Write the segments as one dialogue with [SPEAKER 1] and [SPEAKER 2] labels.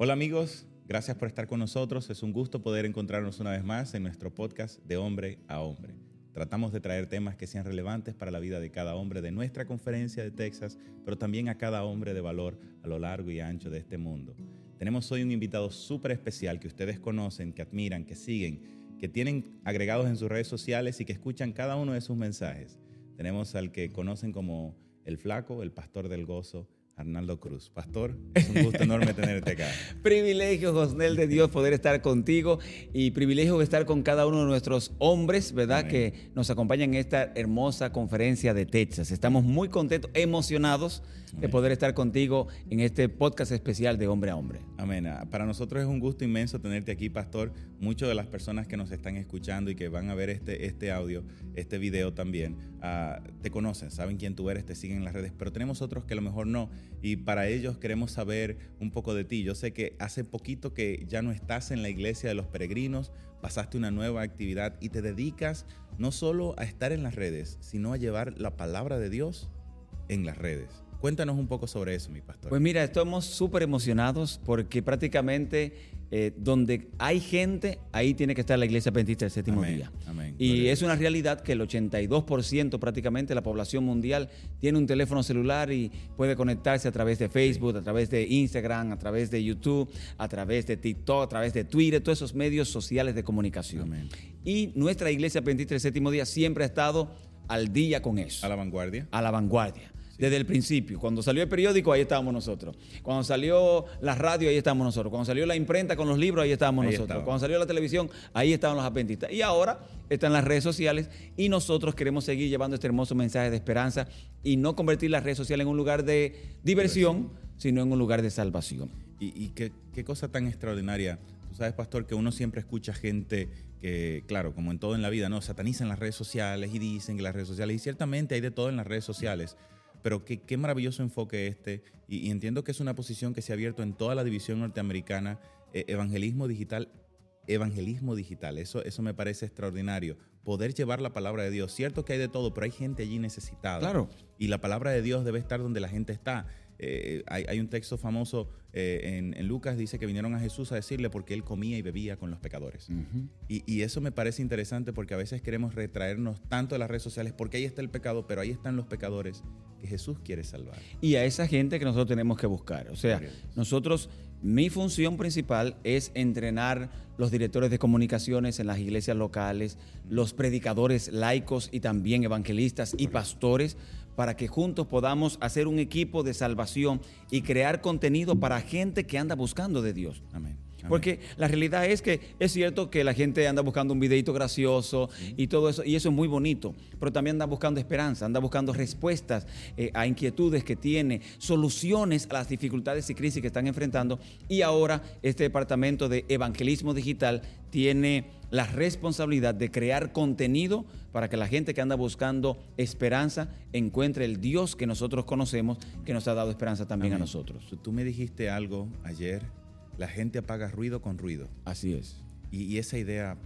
[SPEAKER 1] Hola amigos, gracias por estar con nosotros. Es un gusto poder encontrarnos una vez más en nuestro podcast de hombre a hombre. Tratamos de traer temas que sean relevantes para la vida de cada hombre de nuestra conferencia de Texas, pero también a cada hombre de valor a lo largo y ancho de este mundo. Tenemos hoy un invitado súper especial que ustedes conocen, que admiran, que siguen, que tienen agregados en sus redes sociales y que escuchan cada uno de sus mensajes. Tenemos al que conocen como el flaco, el pastor del gozo, Arnaldo Cruz. Pastor, es un gusto enorme tenerte acá.
[SPEAKER 2] privilegio, Josnel, de Dios poder estar contigo y privilegio de estar con cada uno de nuestros hombres, ¿verdad? Que nos acompañan en esta hermosa conferencia de Texas. Estamos muy contentos, emocionados de poder estar contigo en este podcast especial de Hombre a Hombre.
[SPEAKER 1] Amén. Ah, para nosotros es un gusto inmenso tenerte aquí, Pastor. Muchas de las personas que nos están escuchando y que van a ver este, este audio, este video también, uh, te conocen, saben quién tú eres, te siguen en las redes, pero tenemos otros que a lo mejor no y para ellos queremos saber un poco de ti. Yo sé que hace poquito que ya no estás en la iglesia de los peregrinos, pasaste una nueva actividad y te dedicas no solo a estar en las redes, sino a llevar la palabra de Dios en las redes. Cuéntanos un poco sobre eso, mi pastor.
[SPEAKER 2] Pues mira, estamos súper emocionados porque prácticamente eh, donde hay gente, ahí tiene que estar la iglesia adventista del séptimo día. Y es una realidad que el 82% prácticamente de la población mundial tiene un teléfono celular y puede conectarse a través de Facebook, a través de Instagram, a través de YouTube, a través de TikTok, a través de Twitter, todos esos medios sociales de comunicación. Y nuestra iglesia adventista del séptimo día siempre ha estado al día con eso.
[SPEAKER 1] A la vanguardia.
[SPEAKER 2] A la vanguardia desde el principio. Cuando salió el periódico, ahí estábamos nosotros. Cuando salió la radio, ahí estábamos nosotros. Cuando salió la imprenta con los libros, ahí estábamos nosotros. Cuando salió la televisión, ahí estaban los adventistas. Y ahora están las redes sociales y nosotros queremos seguir llevando este hermoso mensaje de esperanza y no convertir las redes sociales en un lugar de diversión, sino en un lugar de salvación.
[SPEAKER 1] Y, qué, qué cosa tan extraordinaria. Tú sabes, pastor, que uno siempre escucha gente que, claro, como en todo en la vida, ¿no? Satanizan las redes sociales y dicen que las redes sociales, y ciertamente hay de todo en las redes sociales. Pero qué, qué maravilloso enfoque este. Y, entiendo que es una posición que se ha abierto en toda la división norteamericana. Eh, evangelismo digital, evangelismo digital. Eso, eso me parece extraordinario. Poder llevar la palabra de Dios. Cierto que hay de todo, pero hay gente allí necesitada.
[SPEAKER 2] Claro.
[SPEAKER 1] Y la palabra de Dios debe estar donde la gente está. Eh, hay, un texto famoso eh, en, Lucas, dice que vinieron a Jesús a decirle porque él comía y bebía con los pecadores. y, eso me parece interesante porque a veces queremos retraernos tanto de las redes sociales porque ahí está el pecado, pero ahí están los pecadores que Jesús quiere salvar.
[SPEAKER 2] Y a esa gente que nosotros tenemos que buscar. O sea, nosotros, mi función principal es entrenar los directores de comunicaciones en las iglesias locales, los predicadores laicos y también evangelistas y pastores para que juntos podamos hacer un equipo de salvación y crear contenido para gente que anda buscando de Dios.
[SPEAKER 1] Amén.
[SPEAKER 2] Porque la realidad es que es cierto que la gente anda buscando un videito gracioso y todo eso, y eso es muy bonito, pero también anda buscando esperanza, anda buscando respuestas eh, a inquietudes que tiene, soluciones a las dificultades y crisis que están enfrentando. Y ahora este departamento de evangelismo digital tiene la responsabilidad de crear contenido para que la gente que anda buscando esperanza encuentre el Dios que nosotros conocemos, que nos ha dado esperanza también a nosotros.
[SPEAKER 1] Tú me dijiste algo ayer la gente apaga ruido con ruido.
[SPEAKER 2] Así es.
[SPEAKER 1] Y, esa idea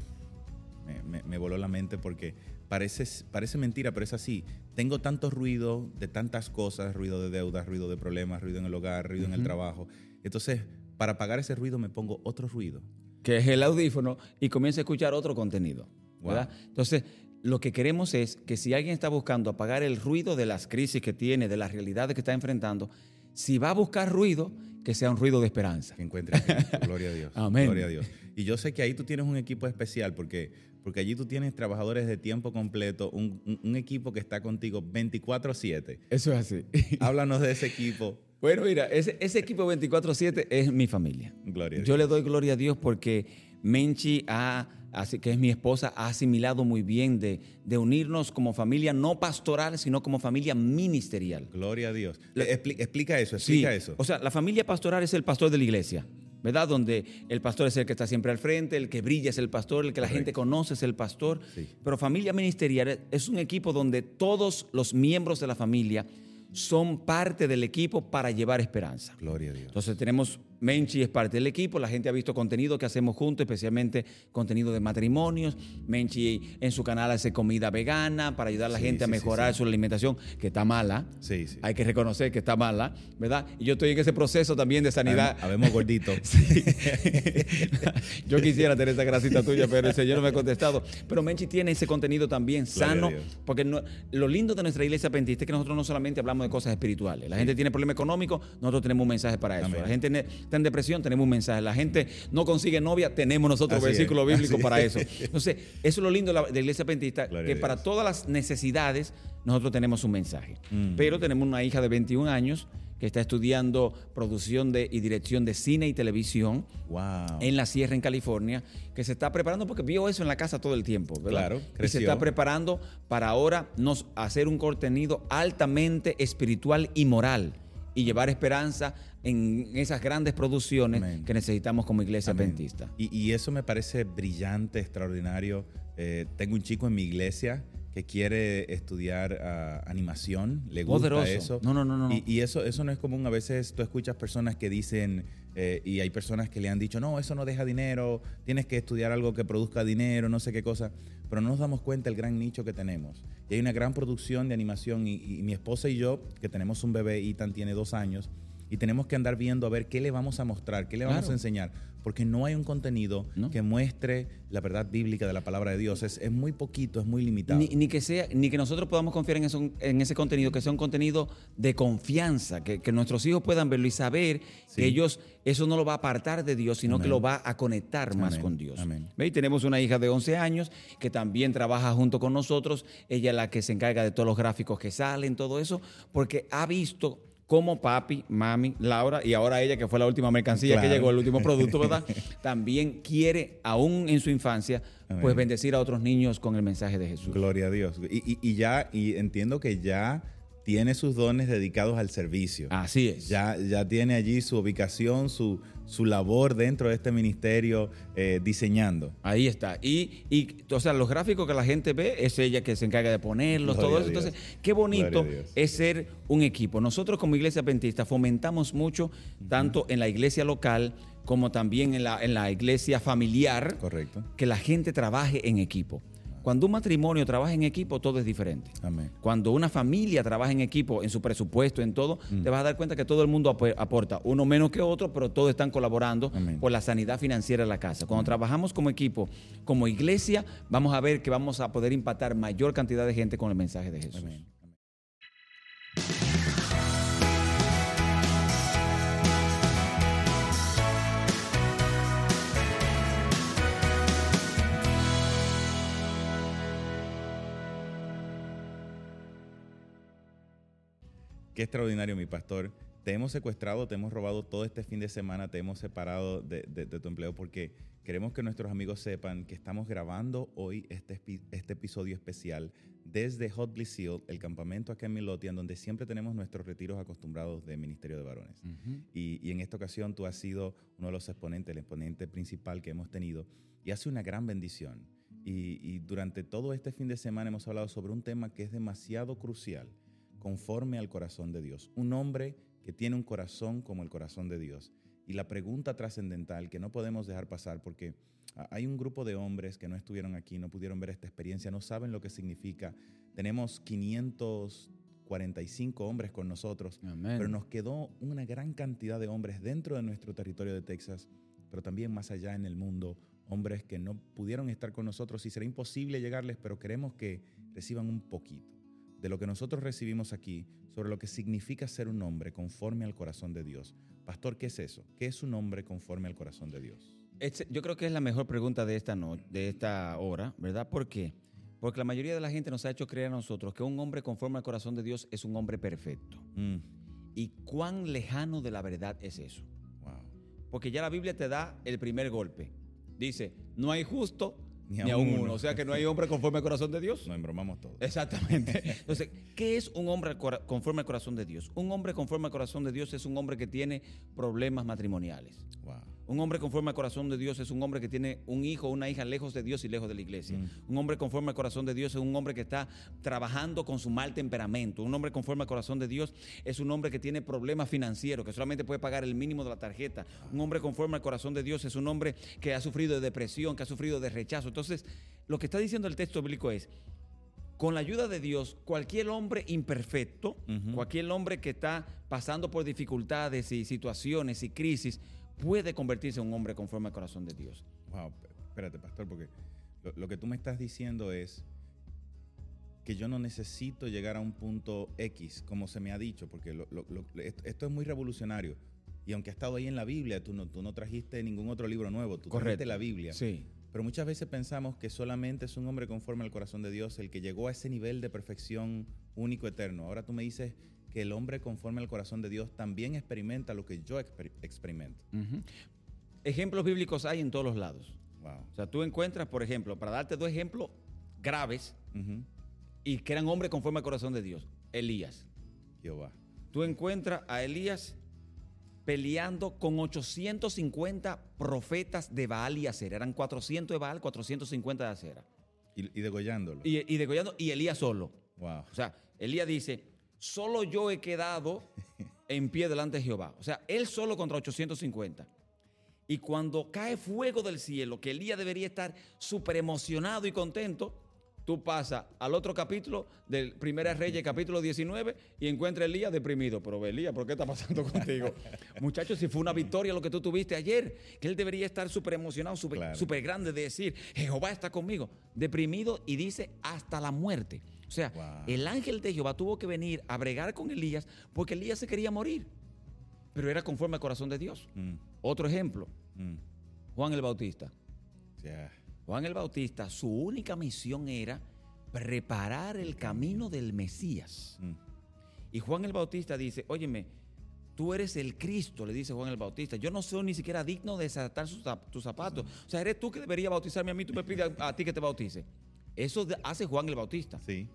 [SPEAKER 1] me, voló la mente porque parece, parece mentira, pero es así. Tengo tanto ruido de tantas cosas, ruido de deudas, ruido de problemas, ruido en el hogar, ruido en el trabajo. Entonces, para apagar ese ruido me pongo otro ruido.
[SPEAKER 2] Que es el audífono y comienzo a escuchar otro contenido. ¿verdad? Entonces, lo que queremos es que si alguien está buscando apagar el ruido de las crisis que tiene, de las realidades que está enfrentando, si va a buscar ruido, que sea un ruido de esperanza.
[SPEAKER 1] Que encuentre Gloria a Dios.
[SPEAKER 2] Amén.
[SPEAKER 1] Gloria a Dios. Y yo sé que ahí tú tienes un equipo especial porque, porque allí tú tienes trabajadores de tiempo completo, un, equipo que está contigo 24/7.
[SPEAKER 2] Eso es así.
[SPEAKER 1] Háblanos de ese equipo.
[SPEAKER 2] Bueno, mira, ese, ese equipo 24/7 es mi familia.
[SPEAKER 1] Gloria a
[SPEAKER 2] Dios. Yo le doy gloria a Dios porque Menchi ha así que es mi esposa, ha asimilado muy bien de, de, unirnos como familia no pastoral, sino como familia ministerial.
[SPEAKER 1] Gloria a Dios. explica eso, explica eso.
[SPEAKER 2] O sea, la familia pastoral es el pastor de la iglesia. ¿verdad? Donde el pastor es el que está siempre al frente, el que brilla es el pastor, el que la gente conoce es el pastor. Pero familia ministerial es un equipo donde todos los miembros de la familia son parte del equipo para llevar esperanza.
[SPEAKER 1] Gloria a Dios.
[SPEAKER 2] Entonces tenemos Menchi es parte del equipo, la gente ha visto contenido que hacemos juntos, especialmente contenido de matrimonios. Menchi en su canal hace comida vegana para ayudar a la
[SPEAKER 1] Sí,
[SPEAKER 2] gente a
[SPEAKER 1] sí,
[SPEAKER 2] mejorar
[SPEAKER 1] sí.
[SPEAKER 2] su alimentación, que está mala.
[SPEAKER 1] Sí, sí.
[SPEAKER 2] Hay que reconocer que está mala, ¿verdad? Y yo estoy en ese proceso también de sanidad.
[SPEAKER 1] Habemos gordito.
[SPEAKER 2] Sí. Yo quisiera tener esa grasita tuya, pero el Señor no me ha contestado. Pero Menchi tiene ese contenido también sano, porque no- lo lindo de nuestra iglesia pentista es que nosotros no solamente hablamos de cosas espirituales. La gente tiene problema económico, nosotros tenemos un mensaje para eso.
[SPEAKER 1] Amén.
[SPEAKER 2] La gente está en depresión, tenemos un mensaje. La gente no consigue novia, tenemos nosotros
[SPEAKER 1] Así es,
[SPEAKER 2] bíblicos
[SPEAKER 1] así
[SPEAKER 2] para
[SPEAKER 1] es.
[SPEAKER 2] eso. Entonces, eso es lo lindo de la, de la iglesia pentista,
[SPEAKER 1] Gloria
[SPEAKER 2] que para todas las necesidades nosotros tenemos un mensaje.
[SPEAKER 1] Mm.
[SPEAKER 2] Pero tenemos una hija de 21 años que está estudiando producción de, y dirección de cine y televisión
[SPEAKER 1] Wow.
[SPEAKER 2] en la sierra en California, que se está preparando porque vio eso en la casa todo el tiempo, ¿verdad?
[SPEAKER 1] Claro,
[SPEAKER 2] y se
[SPEAKER 1] creció.
[SPEAKER 2] está preparando para ahora nos hacer un contenido altamente espiritual y moral y llevar esperanza en esas grandes producciones
[SPEAKER 1] Amén.
[SPEAKER 2] que necesitamos como iglesia
[SPEAKER 1] Amén.
[SPEAKER 2] adventista.
[SPEAKER 1] Y, y eso me parece brillante, extraordinario. Eh, tengo un chico en mi iglesia que quiere estudiar ah, animación, le gusta
[SPEAKER 2] Poderoso.
[SPEAKER 1] eso.
[SPEAKER 2] No, no, no, no.
[SPEAKER 1] Y, y eso, eso no es común. A veces tú escuchas personas que dicen, eh, y hay personas que le han dicho, no, eso no deja dinero, tienes que estudiar algo que produzca dinero, no sé qué cosa. Pero no nos damos cuenta del gran nicho que tenemos. Y hay una gran producción de animación. Y, y mi esposa y yo, que tenemos un bebé, Ethan tiene dos años, y tenemos que andar viendo a ver qué le vamos a mostrar, qué le vamos
[SPEAKER 2] Claro.
[SPEAKER 1] a enseñar, porque no hay un contenido
[SPEAKER 2] ¿No?
[SPEAKER 1] que muestre la verdad bíblica de la palabra de Dios. Es, es muy poquito, es muy limitado.
[SPEAKER 2] Ni, ni que sea, ni que nosotros podamos confiar en, eso, en ese contenido, que sea un contenido de confianza, que, que nuestros hijos puedan verlo y saber
[SPEAKER 1] Sí.
[SPEAKER 2] que ellos, eso no lo va a apartar de Dios, sino
[SPEAKER 1] Amén.
[SPEAKER 2] que lo va a conectar más con Dios.
[SPEAKER 1] Amén.
[SPEAKER 2] ¿Ve? Y tenemos una hija de 11 años que también trabaja junto con nosotros. Ella es la que se encarga de todos los gráficos que salen, todo eso, porque ha visto cómo papi, mami, Laura y ahora ella que fue la última mercancía
[SPEAKER 1] Claro.
[SPEAKER 2] que llegó, el último producto, ¿verdad? también quiere, aún en su infancia,
[SPEAKER 1] Amén.
[SPEAKER 2] pues bendecir a otros niños con el mensaje de Jesús.
[SPEAKER 1] Gloria a Dios. Y, y- y ya, y entiendo que ya tiene sus dones dedicados al servicio.
[SPEAKER 2] Así es.
[SPEAKER 1] Ya, ya tiene allí su ubicación, su, su labor dentro de este ministerio eh, diseñando.
[SPEAKER 2] Ahí está. Y, y, o sea, los gráficos que la gente ve es ella que se encarga de ponerlos,
[SPEAKER 1] Gloria
[SPEAKER 2] todo eso. Entonces, qué bonito es ser un equipo. Nosotros como iglesia adventista fomentamos mucho, tanto en la iglesia local como también en la, en la iglesia familiar,
[SPEAKER 1] Correcto.
[SPEAKER 2] que la gente trabaje en equipo. Cuando un matrimonio trabaja en equipo, todo es diferente.
[SPEAKER 1] Amén.
[SPEAKER 2] Cuando una familia trabaja en equipo, en su presupuesto, en todo,
[SPEAKER 1] Mm.
[SPEAKER 2] te vas a dar cuenta que todo el mundo ap- aporta, uno menos que otro, pero todos están colaborando
[SPEAKER 1] Amén.
[SPEAKER 2] por la sanidad financiera de la casa. Cuando trabajamos como equipo, como iglesia, vamos a ver que vamos a poder impactar mayor cantidad de gente con el mensaje de Jesús.
[SPEAKER 1] Qué extraordinario, mi pastor. Te hemos secuestrado, te hemos robado todo este fin de semana, te hemos separado de, de- de tu empleo porque queremos que nuestros amigos sepan que estamos grabando hoy este, este episodio especial desde Hot Bliss Seal, el campamento acá en Milotian, donde siempre tenemos nuestros retiros acostumbrados de Ministerio de Varones. Y, y en esta ocasión tú has sido uno de los exponentes, el exponente principal que hemos tenido, y ha sido una gran bendición. Y, y durante todo este fin de semana hemos hablado sobre un tema que es demasiado crucial, conforme al corazón de Dios. Un hombre que tiene un corazón como el corazón de Dios. Y la pregunta trascendental que no podemos dejar pasar, porque hay un grupo de hombres que no estuvieron aquí, no pudieron ver esta experiencia, no saben lo que significa. Tenemos 545 hombres con nosotros,
[SPEAKER 2] Amén.
[SPEAKER 1] pero nos quedó una gran cantidad de hombres dentro de nuestro territorio de Texas, pero también más allá en el mundo, hombres que no pudieron estar con nosotros y será imposible llegarles, pero queremos que reciban un poquito de lo que nosotros recibimos aquí sobre lo que significa ser un hombre conforme al corazón de Dios. Pastor, ¿qué es eso? ¿Qué es un hombre conforme al corazón de Dios?
[SPEAKER 2] Este- yo creo que es la mejor pregunta de esta, no- de esta hora, ¿verdad? ¿Por qué? Porque la mayoría de la gente nos ha hecho creer a nosotros que un hombre conforme al corazón de Dios es un hombre perfecto.
[SPEAKER 1] Mm,
[SPEAKER 2] ¿Y cuán lejano de la verdad es eso?
[SPEAKER 1] wow.
[SPEAKER 2] Porque ya la Biblia te da el primer golpe. Dice, no hay justo
[SPEAKER 1] Ni
[SPEAKER 2] ni,
[SPEAKER 1] aun
[SPEAKER 2] aun
[SPEAKER 1] uno.
[SPEAKER 2] uno. O sea que no hay hombre conforme al corazón de Dios.
[SPEAKER 1] Nos embromamos todos.
[SPEAKER 2] Exactamente. Entonces, ¿qué es un hombre conforme al corazón de Dios? Un hombre conforme al corazón de Dios es un hombre que tiene problemas matrimoniales.
[SPEAKER 1] Wow.
[SPEAKER 2] Un hombre conforme al corazón de Dios es un hombre que tiene un hijo o una hija lejos de Dios y lejos de la iglesia. Un hombre conforme al corazón de Dios es un hombre que está trabajando con su mal temperamento. Un hombre conforme al corazón de Dios es un hombre que tiene problemas financieros, que solamente puede pagar el mínimo de la tarjeta. Un hombre conforme al corazón de Dios es un hombre que ha sufrido de depresión, que ha sufrido de rechazo. Entonces, lo que está diciendo el texto bíblico es, con la ayuda de Dios, cualquier hombre imperfecto, cualquier hombre que está pasando por dificultades y situaciones y crisis, puede convertirse en un hombre conforme al corazón de Dios.
[SPEAKER 1] Wow, espérate, pastor, porque lo, que tú me estás diciendo es que yo no necesito llegar a un punto X, como se me ha dicho, porque esto es muy revolucionario. Y aunque ha estado ahí en la Biblia, tú no, tú no trajiste ningún otro libro nuevo, tú trajiste la Biblia.
[SPEAKER 2] Sí.
[SPEAKER 1] Pero muchas veces pensamos que solamente es un hombre conforme al corazón de Dios el que llegó a ese nivel de perfección único, eterno. Ahora tú me dices que el hombre conforme al corazón de Dios también experimenta lo que yo experimento.
[SPEAKER 2] Ejemplos bíblicos hay en todos los lados.
[SPEAKER 1] Wow.
[SPEAKER 2] O sea, tú encuentras, por ejemplo, para darte dos ejemplos graves y que eran hombres conforme al corazón de Dios, Elías.
[SPEAKER 1] Jehová.
[SPEAKER 2] Tú encuentras a Elías peleando con 850 profetas de Baal y Acera. Eran 400 de Baal, 450 de Acera.
[SPEAKER 1] Y, y degollándolo.
[SPEAKER 2] Y, y degollando, y Elías solo.
[SPEAKER 1] Wow.
[SPEAKER 2] O sea, Elías dice, solo yo he quedado en pie delante de Jehová. O sea, él solo contra 850. Y cuando cae fuego del cielo, que Elías debería estar súper emocionado y contento, tú pasas al otro capítulo del Primera Reyes, capítulo 19, y encuentras a Elías deprimido. Pero Elías, ¿por qué está pasando contigo? Muchachos, si fue una victoria lo que tú tuviste ayer, que él debería estar súper emocionado, súper grande de decir, Jehová está conmigo. Deprimido y dice hasta la muerte. O sea, el ángel de Jehová tuvo que venir a bregar con Elías porque Elías se quería morir. Pero era conforme al corazón de Dios. Mm. Otro ejemplo, mm. Juan el Bautista. Juan el Bautista, su única misión era preparar el camino del Mesías. Mm. Y Juan el Bautista dice, óyeme, tú eres el Cristo, le dice Juan el Bautista. Yo no soy ni siquiera digno de desatar tus zapatos. O sea, eres tú que deberías bautizarme a mí, tú me pides a, ti que te bautice. Eso hace Juan el Bautista.
[SPEAKER 1] Sí.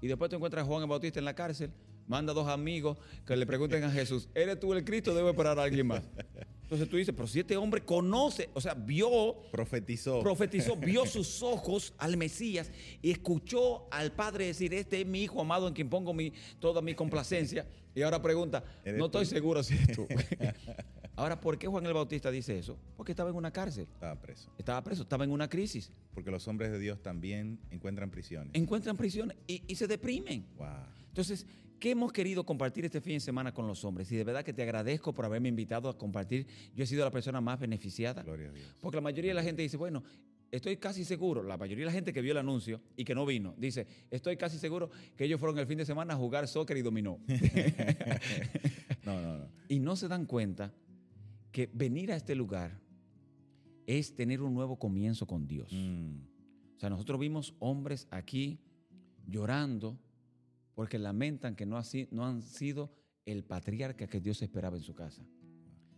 [SPEAKER 2] Y después te encuentras a Juan el Bautista en la cárcel manda dos amigos que le pregunten a Jesús, ¿eres tú el Cristo o debo esperar a alguien más? Entonces tú dices, pero si este hombre conoce, o sea, vio,
[SPEAKER 1] profetizó,
[SPEAKER 2] profetizó, vio sus ojos al Mesías y escuchó al Padre decir, este es mi hijo amado en quien pongo mi, toda mi complacencia. Y ahora pregunta, no estoy seguro si eres tú. ahora, ¿por qué Juan el Bautista dice eso? Porque estaba en una cárcel.
[SPEAKER 1] Estaba preso.
[SPEAKER 2] Estaba preso, estaba en una crisis.
[SPEAKER 1] Porque los hombres de Dios también encuentran prisiones.
[SPEAKER 2] Encuentran prisiones y, y se deprimen.
[SPEAKER 1] Wow.
[SPEAKER 2] Entonces, ¿Qué hemos querido compartir este fin de semana con los hombres? Y de verdad que te agradezco por haberme invitado a compartir. Yo he sido la persona más beneficiada.
[SPEAKER 1] Gloria a Dios.
[SPEAKER 2] Porque la mayoría de la gente dice, bueno, estoy casi seguro, la mayoría de la gente que vio el anuncio y que no vino, dice, estoy casi seguro que ellos fueron el fin de semana a jugar soccer y dominó.
[SPEAKER 1] no, no, no.
[SPEAKER 2] Y no se dan cuenta que venir a este lugar es tener un nuevo comienzo con Dios.
[SPEAKER 1] Mm.
[SPEAKER 2] O sea, nosotros vimos hombres aquí llorando porque lamentan que no, han sido el patriarca que Dios esperaba en su casa.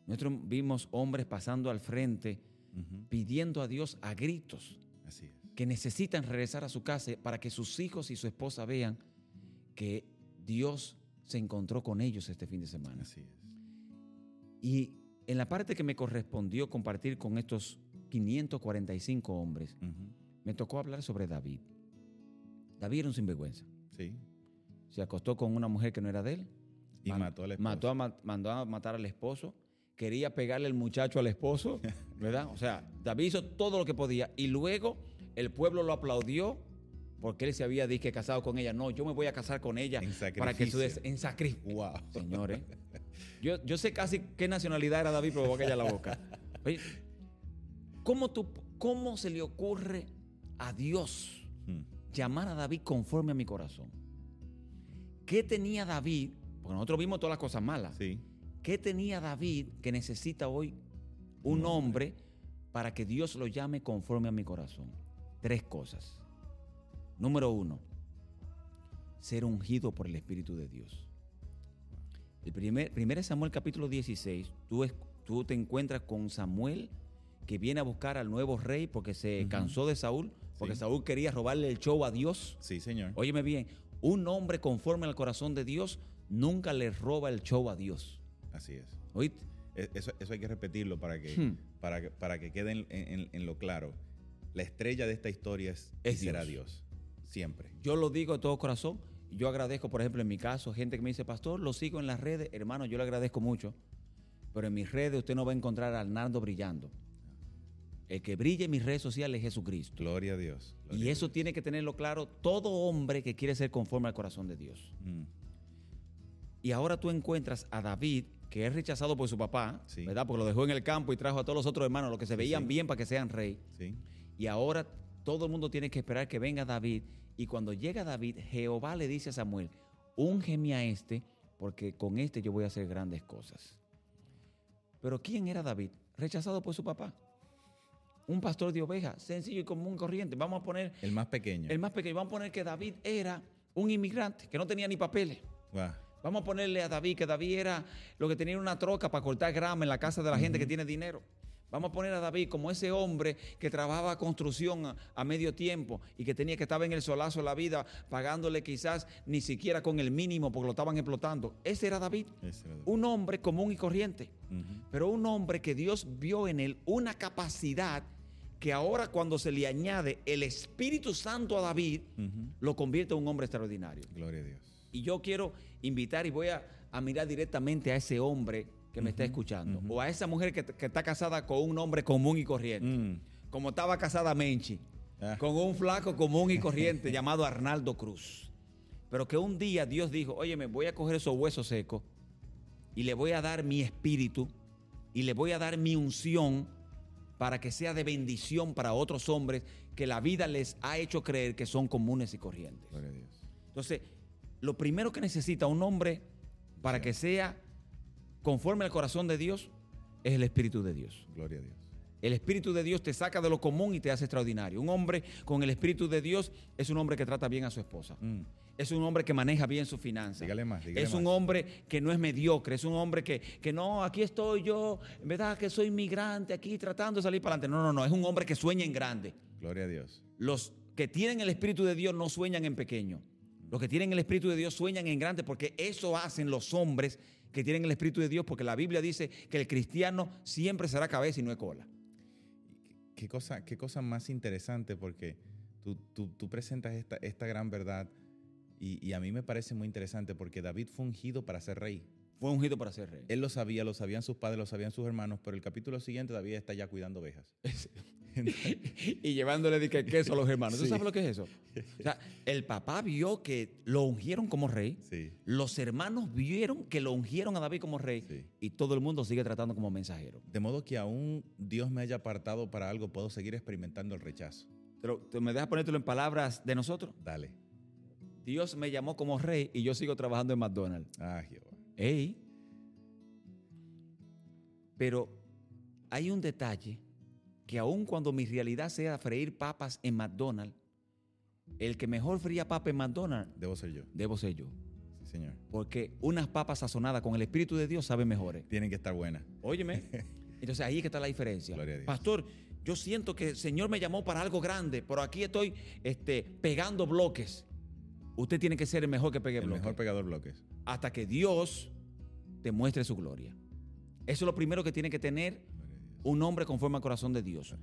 [SPEAKER 2] Nosotros vimos hombres pasando al frente pidiendo a Dios a gritos que necesitan regresar a su casa para que sus hijos y su esposa vean que Dios se encontró con ellos este fin de semana.
[SPEAKER 1] Así es.
[SPEAKER 2] Y en la parte que me correspondió compartir con estos 545 hombres, me tocó hablar sobre David. David era un sinvergüenza.
[SPEAKER 1] Sí
[SPEAKER 2] se acostó con una mujer que no era de él.
[SPEAKER 1] Y mató al esposo.
[SPEAKER 2] Mató mandó a matar al esposo. Quería pegarle el muchacho al esposo, ¿verdad? O sea, David hizo todo lo que podía. Y luego el pueblo lo aplaudió porque él se había dicho que casado con ella. No, yo me voy a casar con ella.
[SPEAKER 1] En sacrificio.
[SPEAKER 2] Para que su en sacrificio.
[SPEAKER 1] Wow.
[SPEAKER 2] Señores. Yo, yo sé casi qué nacionalidad era David, pero voy a callar la boca. Oye, ¿cómo, tú, ¿cómo se le ocurre a Dios hmm. llamar a David conforme a mi corazón? ¿Qué tenía David? Porque nosotros vimos todas las cosas malas.
[SPEAKER 1] Sí.
[SPEAKER 2] ¿Qué tenía David que necesita hoy un hombre para que Dios lo llame conforme a mi corazón? Tres cosas. Número uno, ser ungido por el Espíritu de Dios. El primer, primer Samuel capítulo 16, tú, tú te encuentras con Samuel que viene a buscar al nuevo rey porque se cansó de Saúl, porque Saúl quería robarle el show a Dios.
[SPEAKER 1] Sí, señor.
[SPEAKER 2] Óyeme bien, un hombre conforme al corazón de Dios nunca le roba el show a Dios.
[SPEAKER 1] Así es.
[SPEAKER 2] ¿Oíste?
[SPEAKER 1] eso, eso hay que repetirlo para que,
[SPEAKER 2] Hmm.
[SPEAKER 1] para que, para que quede en, en- en lo claro. La estrella de esta historia es,
[SPEAKER 2] Es
[SPEAKER 1] será
[SPEAKER 2] Dios.
[SPEAKER 1] Dios. Siempre.
[SPEAKER 2] Yo lo digo de todo corazón. Yo agradezco, por ejemplo, en mi caso, gente que me dice, pastor, lo sigo en las redes. Hermano, yo le agradezco mucho. Pero en mis redes usted no va a encontrar a Arnaldo brillando. El que brille en mis redes sociales es Jesucristo.
[SPEAKER 1] Gloria a Dios. Gloria
[SPEAKER 2] Y eso
[SPEAKER 1] Dios.
[SPEAKER 2] tiene que tenerlo claro todo hombre que quiere ser conforme al corazón de Dios.
[SPEAKER 1] Mm,
[SPEAKER 2] Y ahora tú encuentras a David, que es rechazado por su papá,
[SPEAKER 1] Sí.
[SPEAKER 2] ¿verdad? Porque lo dejó en el campo y trajo a todos los otros hermanos, los que se veían
[SPEAKER 1] sí.
[SPEAKER 2] bien para que sean rey.
[SPEAKER 1] sí.
[SPEAKER 2] Y ahora todo el mundo tiene que esperar que venga David. Y cuando llega David, Jehová le dice a Samuel, úngeme a este, porque con este yo voy a hacer grandes cosas. Pero ¿quién era David? Rechazado por su papá. Un pastor de ovejas, sencillo y común corriente. Vamos a poner
[SPEAKER 1] El más pequeño.
[SPEAKER 2] el más pequeño. Vamos a poner que David era un inmigrante que no tenía ni papeles.
[SPEAKER 1] Va.
[SPEAKER 2] Vamos a ponerle a David que David era lo que tenía una troca para cortar grama en la casa de la gente que tiene dinero. Vamos a poner a David como ese hombre que trabajaba construcción a, a medio tiempo y que tenía que estar en el solazo de la vida, pagándole quizás ni siquiera con el mínimo porque lo estaban explotando. Ese era David.
[SPEAKER 1] Ese era David.
[SPEAKER 2] Un hombre común y corriente. Pero un hombre que Dios vio en él una capacidad que ahora cuando se le añade el Espíritu Santo a David, lo convierte en un hombre extraordinario.
[SPEAKER 1] Gloria a Dios.
[SPEAKER 2] Y yo quiero invitar y voy a, a mirar directamente a ese hombre que me está escuchando. O a esa mujer que, que está casada con un hombre común y corriente.
[SPEAKER 1] Mm.
[SPEAKER 2] Como estaba casada Menchi.
[SPEAKER 1] Ah.
[SPEAKER 2] Con un flaco común y corriente llamado Arnaldo Cruz. Pero que un día Dios dijo, oye, me voy a coger esos huesos secos y le voy a dar mi espíritu y le voy a dar mi unción para que sea de bendición para otros hombres que la vida les ha hecho creer que son comunes y corrientes.
[SPEAKER 1] Dios.
[SPEAKER 2] Entonces, lo primero que necesita un hombre para
[SPEAKER 1] Sí.
[SPEAKER 2] que sea conforme al corazón de Dios es el Espíritu de Dios.
[SPEAKER 1] Gloria a Dios.
[SPEAKER 2] El Espíritu de Dios te saca de lo común y te hace extraordinario. Un hombre con el Espíritu de Dios es un hombre que trata bien a su esposa.
[SPEAKER 1] Mm.
[SPEAKER 2] Es un hombre que maneja bien sus finanzas.
[SPEAKER 1] Dígale más, dígale
[SPEAKER 2] es un
[SPEAKER 1] más.
[SPEAKER 2] hombre que no es mediocre. Es un hombre que, que no, aquí estoy yo, ¿verdad? Que soy migrante aquí tratando de salir para adelante. No, no, no. Es un hombre que sueña en grande.
[SPEAKER 1] Gloria a Dios.
[SPEAKER 2] Los que tienen el Espíritu de Dios no sueñan en pequeño. Los que tienen el Espíritu de Dios sueñan en grande porque eso hacen los hombres que tienen el Espíritu de Dios porque la Biblia dice que el cristiano siempre será cabeza y no es cola.
[SPEAKER 1] Qué cosa, qué cosa más interesante porque tú, tú- tú presentas esta, esta gran verdad y, y a mí me parece muy interesante porque David fue ungido para ser rey.
[SPEAKER 2] Fue ungido para ser rey.
[SPEAKER 1] Él lo sabía, lo sabían sus padres, lo sabían sus hermanos, pero el capítulo siguiente David está ya cuidando ovejas.
[SPEAKER 2] y llevándole de que queso a los hermanos. ¿Tú
[SPEAKER 1] Sí.
[SPEAKER 2] sabes lo que es eso? O sea, el papá vio que lo ungieron como rey.
[SPEAKER 1] Sí.
[SPEAKER 2] Los hermanos vieron que lo ungieron a David como rey.
[SPEAKER 1] Sí.
[SPEAKER 2] Y todo el mundo sigue tratando como mensajero.
[SPEAKER 1] De modo que aún Dios me haya apartado para algo, puedo seguir experimentando el rechazo.
[SPEAKER 2] Pero ¿te me dejas ponértelo en palabras de nosotros?
[SPEAKER 1] Dale.
[SPEAKER 2] Dios me llamó como rey y yo sigo trabajando en McDonald's.
[SPEAKER 1] Ah, Jehová.
[SPEAKER 2] Ey. Pero hay un detalle que aun cuando mi realidad sea freír papas en McDonald's, el que mejor fría papas en McDonald's
[SPEAKER 1] Debo ser yo.
[SPEAKER 2] debo ser yo.
[SPEAKER 1] Sí, Señor.
[SPEAKER 2] Porque unas papas sazonadas con el Espíritu de Dios saben mejores.
[SPEAKER 1] Tienen que estar buenas.
[SPEAKER 2] Óyeme. Entonces ahí es que está la diferencia.
[SPEAKER 1] Gloria a Dios.
[SPEAKER 2] Pastor, yo siento que el Señor me llamó para algo grande, pero aquí estoy este, pegando bloques. Usted tiene que ser el mejor que pegue
[SPEAKER 1] El
[SPEAKER 2] bloques.
[SPEAKER 1] mejor pegador bloques.
[SPEAKER 2] Hasta que Dios te muestre su gloria. Eso es lo primero que tiene que tener un hombre conforme al corazón de Dios.